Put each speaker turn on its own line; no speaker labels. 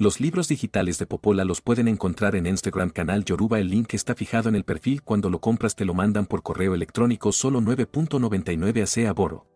Los libros digitales de Popola los pueden encontrar en Instagram canal Yoruba. El link está fijado en el perfil. Cuando lo compras te lo mandan por correo electrónico solo 9.99 a Boro.